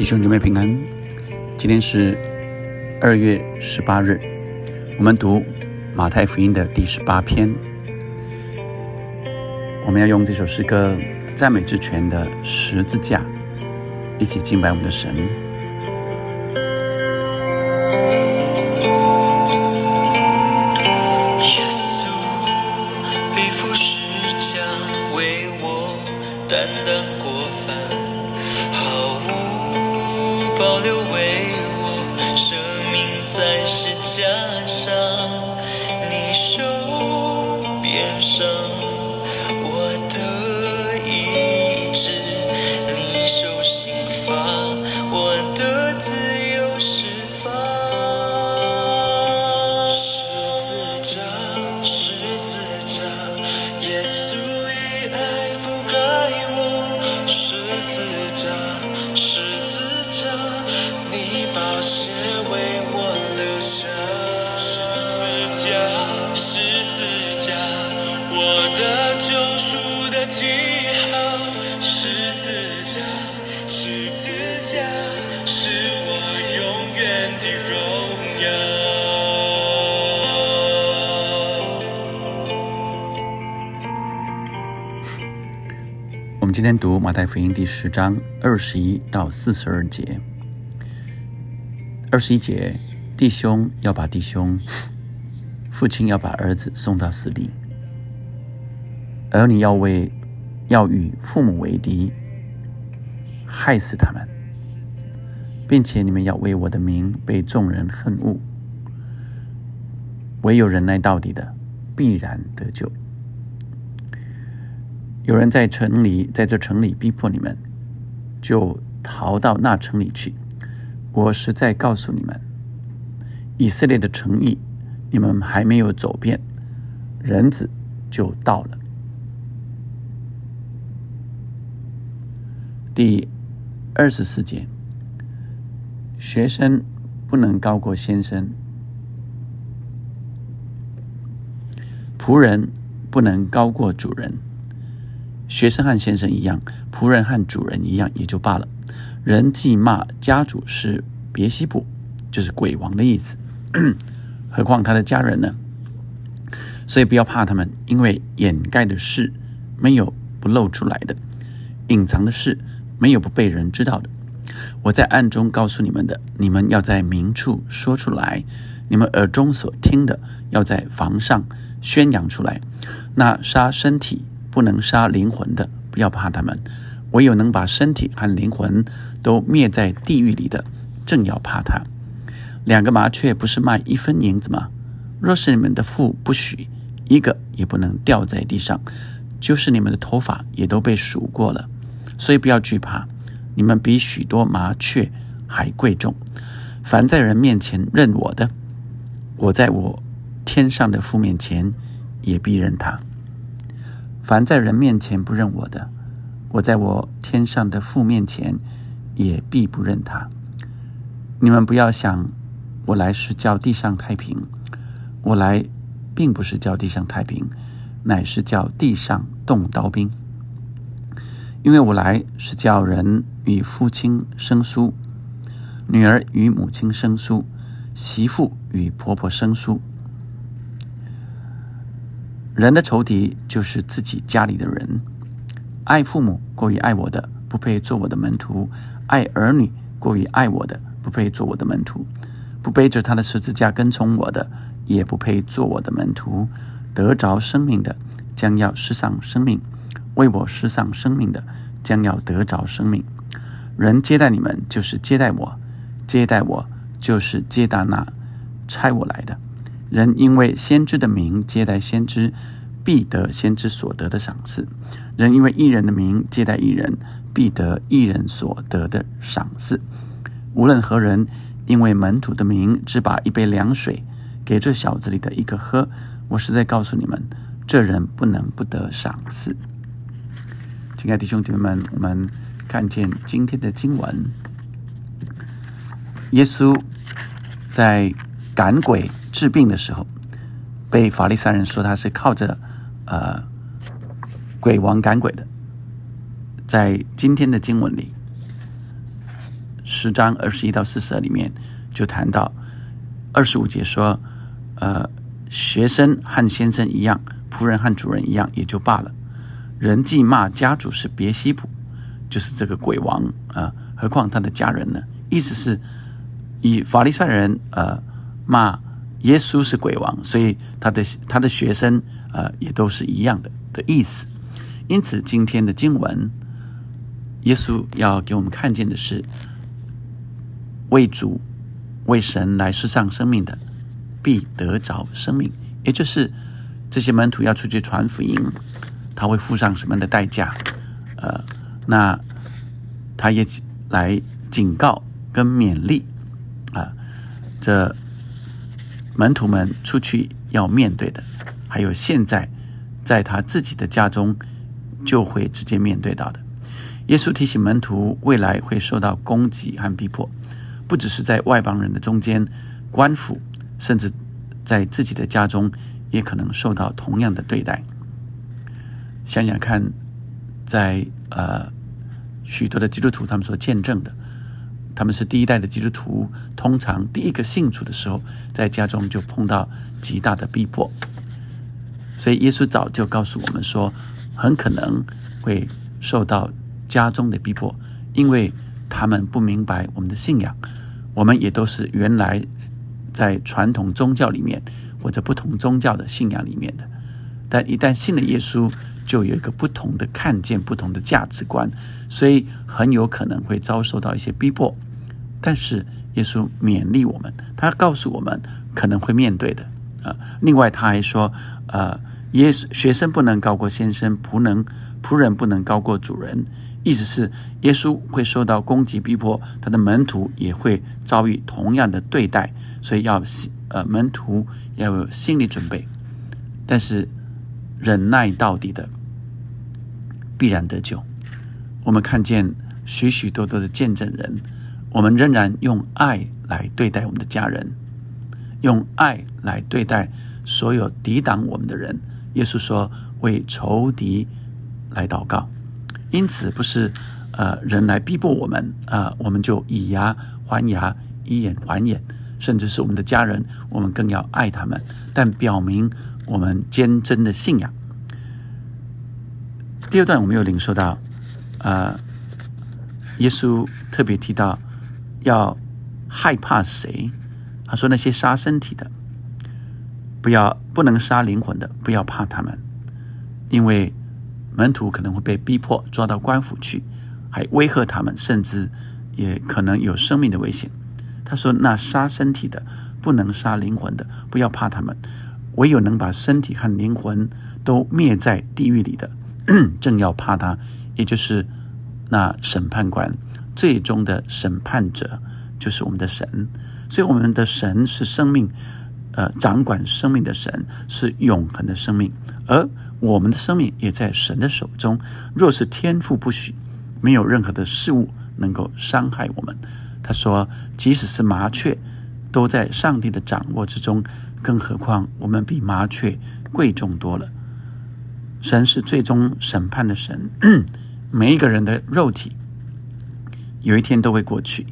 弟兄姊妹平安，今天是二月十八日，我们读马太福音的第十八篇。我们要用这首诗歌《赞美之泉》的十字架，一起敬拜我们的神。天读马太福音第十章二十一到四十二节。二十一节，弟兄要把弟兄，父亲要把儿子送到死地，儿女要为要与父母为敌，害死他们，并且你们要为我的名被众人恨恶。唯有忍耐到底的，必然得救。有人在城里，在这城里逼迫你们，就逃到那城里去。我实在告诉你们，以色列的诚意，你们还没有走遍，人子就到了。第二十四节，学生不能高过先生，仆人不能高过主人。学生和先生一样，仆人和主人一样，也就罢了。人既骂家主是别西卜，就是鬼王的意思，何况他的家人呢？所以不要怕他们，因为掩盖的事没有不露出来的，隐藏的事没有不被人知道的。我在暗中告诉你们的，你们要在明处说出来；你们耳中所听的，要在房上宣扬出来。那杀身体。不能杀灵魂的，不要怕他们；唯有能把身体和灵魂都灭在地狱里的，正要怕他。两个麻雀不是卖一分银子吗？若是你们的父不许，一个也不能掉在地上。就是你们的头发也都被数过了，所以不要惧怕，你们比许多麻雀还贵重。凡在人面前认我的，我在我天上的父面前也必认他。凡在人面前不认我的，我在我天上的父面前也必不认他。你们不要想我来是叫地上太平，我来并不是叫地上太平，乃是叫地上动刀兵。因为我来是叫人与父亲生疏，女儿与母亲生疏，媳妇与婆婆生疏。人的仇敌就是自己家里的人。爱父母过于爱我的，不配做我的门徒；爱儿女过于爱我的，不配做我的门徒；不背着他的十字架跟从我的，也不配做我的门徒。得着生命的，将要失丧生命；为我失丧生命的，将要得着生命。人接待你们，就是接待我；接待我，就是接待那差我来的。人因为先知的名接待先知，必得先知所得的赏赐；人因为一人的名接待一人，必得一人所得的赏赐。无论何人，因为门徒的名，只把一杯凉水给这小子里的一个喝，我实在告诉你们，这人不能不得赏赐。亲爱的兄弟们，我们看见今天的经文，耶稣在赶鬼。治病的时候，被法利赛人说他是靠着呃鬼王赶鬼的。在今天的经文里，十章二十一到四十二里面就谈到二十五节说，呃，学生和先生一样，仆人和主人一样，也就罢了。人既骂家主是别西卜，就是这个鬼王啊，何况他的家人呢？意思是，以法利赛人呃骂耶稣是鬼王，所以他的他的学生呃也都是一样的的意思。因此，今天的经文，耶稣要给我们看见的是，为主为神来世上生命的，必得着生命。也就是这些门徒要出去传福音，他会付上什么样的代价？呃，那他也来警告跟勉励啊，这门徒们出去要面对的，还有现在在他自己的家中就会直接面对到的。耶稣提醒门徒，未来会受到攻击和逼迫，不只是在外邦人的中间，官府甚至在自己的家中也可能受到同样的对待。想想看，在呃许多的基督徒他们所见证的，他们是第一代的基督徒，通常第一个信主的时候，在家中就碰到极大的逼迫，所以耶稣早就告诉我们说，很可能会受到。家中的逼迫，因为他们不明白我们的信仰，我们也都是原来在传统宗教里面或者不同宗教的信仰里面的，但一旦信了耶稣，就有一个不同的看见、不同的价值观，所以很有可能会遭受到一些逼迫。但是耶稣勉励我们，他告诉我们可能会面对的啊。另外他还说，呃，耶稣学生不能高过先生，仆能仆人不能高过主人。意思是，耶稣会受到攻击逼迫，他的门徒也会遭遇同样的对待，所以要呃门徒要有心理准备。但是忍耐到底的，必然得救。我们看见许许多多的见证人，我们仍然用爱来对待我们的家人，用爱来对待所有抵挡我们的人。耶稣说：“为仇敌来祷告。”因此，不是呃人来逼迫我们啊，我们就以牙还牙，以眼还眼，甚至是我们的家人，我们更要爱他们，但表明我们坚贞的信仰。第二段我们又领受到，呃，耶稣特别提到要害怕谁？他说那些杀身体的，不要不能杀灵魂的，不要怕他们，因为。门徒可能会被逼迫抓到官府去，还威吓他们，甚至也可能有生命的危险。他说：“那杀身体的不能杀灵魂的，不要怕他们。唯有能把身体和灵魂都灭在地狱里的，正要怕他，也就是那审判官最终的审判者，就是我们的神。所以，我们的神是生命，呃，掌管生命的神，是永恒的生命，而。”我们的生命也在神的手中。若是天赋不许，没有任何的事物能够伤害我们。他说：“即使是麻雀，都在上帝的掌握之中，更何况我们比麻雀贵重多了。”神是最终审判的神，每一个人的肉体有一天都会过去，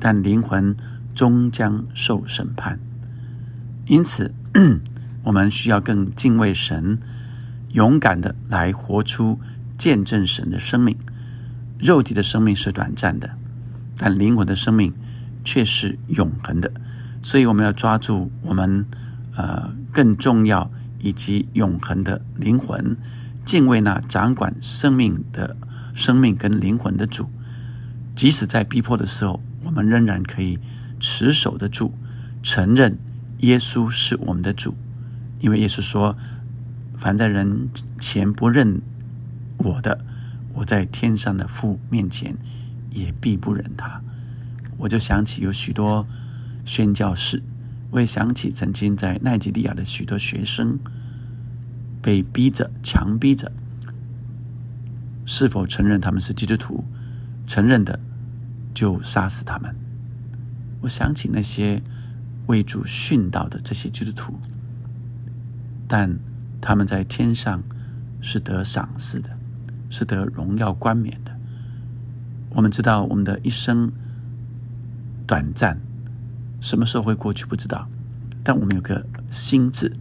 但灵魂终将受审判。因此，我们需要更敬畏神。勇敢的来活出见证神的生命。肉体的生命是短暂的，但灵魂的生命却是永恒的。所以我们要抓住我们呃更重要以及永恒的灵魂，敬畏那掌管生命的生命跟灵魂的主。即使在逼迫的时候，我们仍然可以持守得住，承认耶稣是我们的主，因为耶稣说。凡在人前不认我的，我在天上的父面前也必不忍他。我就想起有许多宣教士，我也想起曾经在奈及利亚的许多学生被逼着、强逼着，是否承认他们是基督徒？承认的就杀死他们。我想起那些为主殉道的这些基督徒，但。他们在天上是得赏赐的，是得荣耀冠冕的。我们知道，我们的一生短暂，什么时候会过去不知道。但我们有个心智，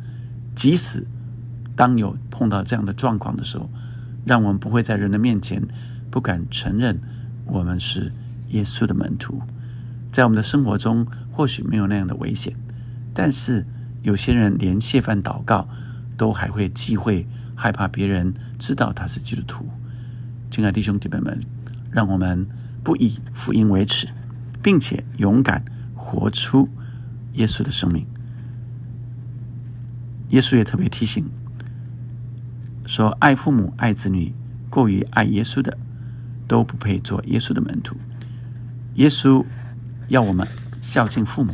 即使当有碰到这样的状况的时候，让我们不会在人的面前不敢承认我们是耶稣的门徒。在我们的生活中，或许没有那样的危险，但是有些人连谢饭祷告都还会忌讳，害怕别人知道他是基督徒。亲爱的弟兄姐妹们，让我们不以福音为耻，并且勇敢活出耶稣的生命。耶稣也特别提醒说：“爱父母、爱子女，过于爱耶稣的，都不配做耶稣的门徒。”耶稣要我们孝敬父母，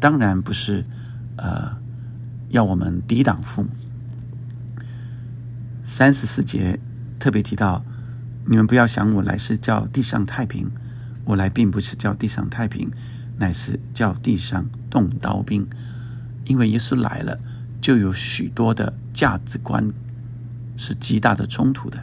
当然不是呃要我们抵挡父母。三十四节特别提到：“你们不要想我来是叫地上太平，我来并不是叫地上太平，乃是叫地上动刀兵。因为耶稣来了。”就有许多的价值观是极大的冲突的。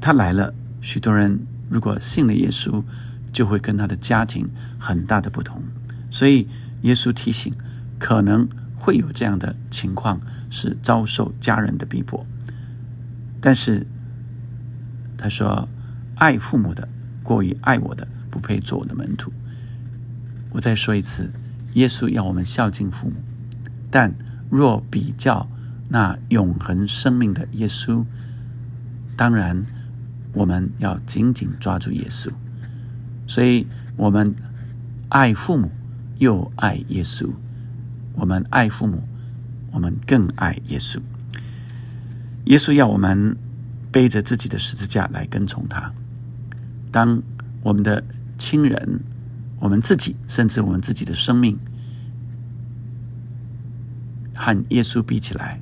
他来了，许多人如果信了耶稣，就会跟他的家庭很大的不同。所以耶稣提醒，可能会有这样的情况，是遭受家人的逼迫。但是他说：“爱父母的，过于爱我的，不配做我的门徒。”我再说一次，耶稣要我们孝敬父母。但若比较那永恒生命的耶稣，当然我们要紧紧抓住耶稣。所以，我们爱父母又爱耶稣。我们爱父母，我们更爱耶稣。耶稣要我们背着自己的十字架来跟从他。当我们的亲人、我们自己，甚至我们自己的生命。和耶稣比起来，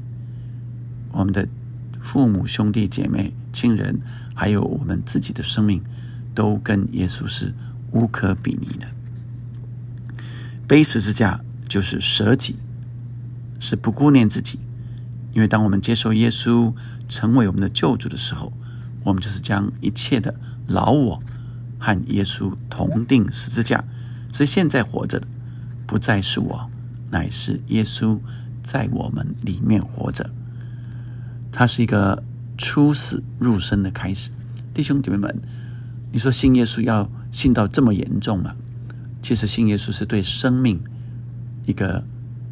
我们的父母、兄弟姐妹、亲人，还有我们自己的生命，都跟耶稣是无可比拟的。背十字架就是舍己，是不顾念自己。因为当我们接受耶稣成为我们的救主的时候，我们就是将一切的老我和耶稣同定十字架。所以现在活着的不再是我，乃是耶稣。在我们里面活着，它是一个出死入生的开始。弟兄姐妹们，你说信耶稣要信到这么严重吗？其实信耶稣是对生命一个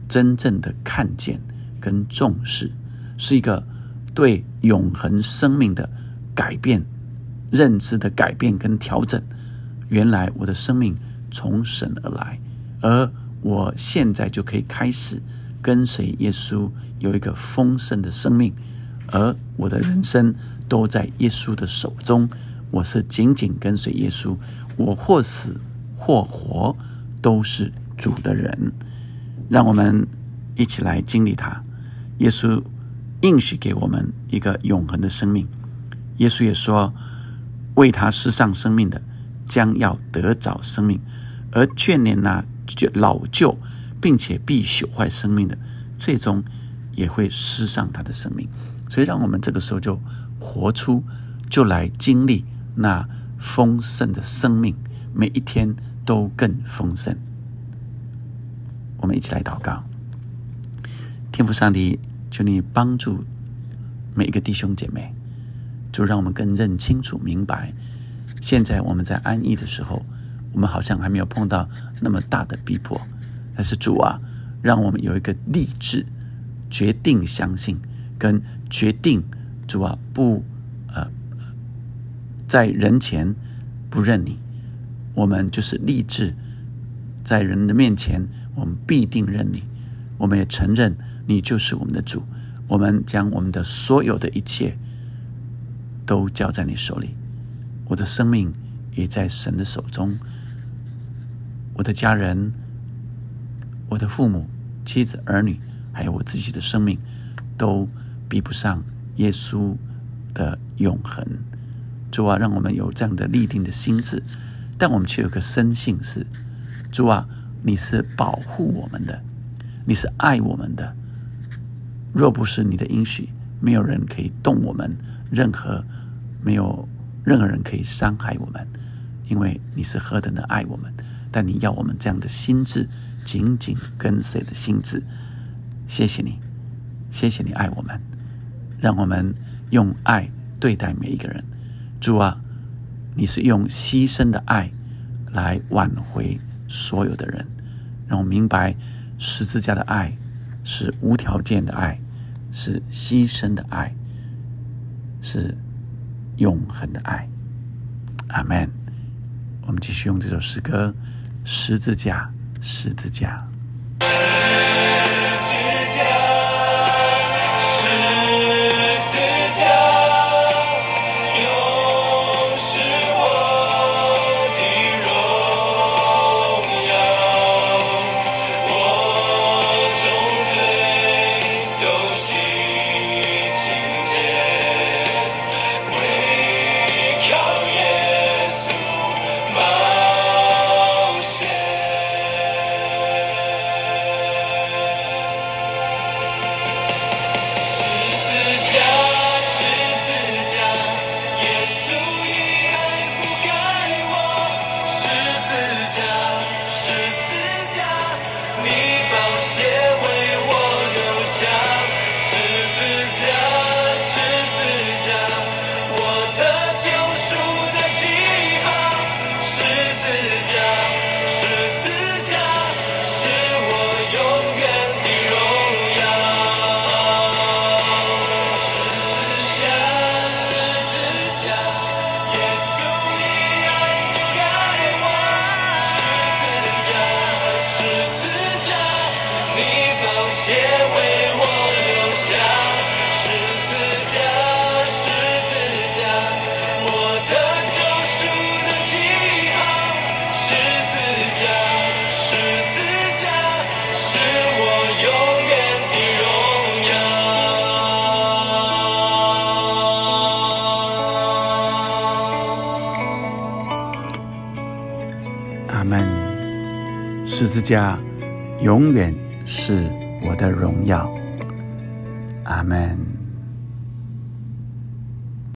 真正的看见跟重视，是一个对永恒生命的改变、认知的改变跟调整。原来我的生命从神而来，而我现在就可以开始。跟随耶稣有一个丰盛的生命，而我的人生都在耶稣的手中。我是紧紧跟随耶稣，我或死或活都是主的人。让我们一起来经历他。耶稣应许给我们一个永恒的生命。耶稣也说：“为他施上生命的，将要得早生命；而眷恋那就老旧。”并且必朽坏生命的，最终也会失上他的生命。所以，让我们这个时候就活出，就来经历那丰盛的生命，每一天都更丰盛。我们一起来祷告，天父上帝，求你帮助每一个弟兄姐妹，就让我们更认清楚、明白，现在我们在安逸的时候，我们好像还没有碰到那么大的逼迫。但是主啊，让我们有一个立志，决定相信，跟决定主啊不呃在人前不认你，我们就是立志在人的面前，我们必定认你。我们也承认你就是我们的主，我们将我们的所有的一切都交在你手里。我的生命也在神的手中，我的家人。我的父母、妻子、儿女，还有我自己的生命，都比不上耶稣的永恒。主啊，让我们有这样的立定的心智，但我们却有个深信是：主啊，你是保护我们的，你是爱我们的。若不是你的应许，没有人可以动我们，任何没有任何人可以伤害我们，因为你是何等的爱我们，但你要我们这样的心智，紧紧跟随的心智。谢谢你，谢谢你爱我们，让我们用爱对待每一个人。主啊，你是用牺牲的爱来挽回所有的人，让我明白十字架的爱是无条件的爱，是牺牲的爱，是永恒的爱。阿门。我们继续用这首诗歌《十字架》，十字架。家永远是我的荣耀。阿门。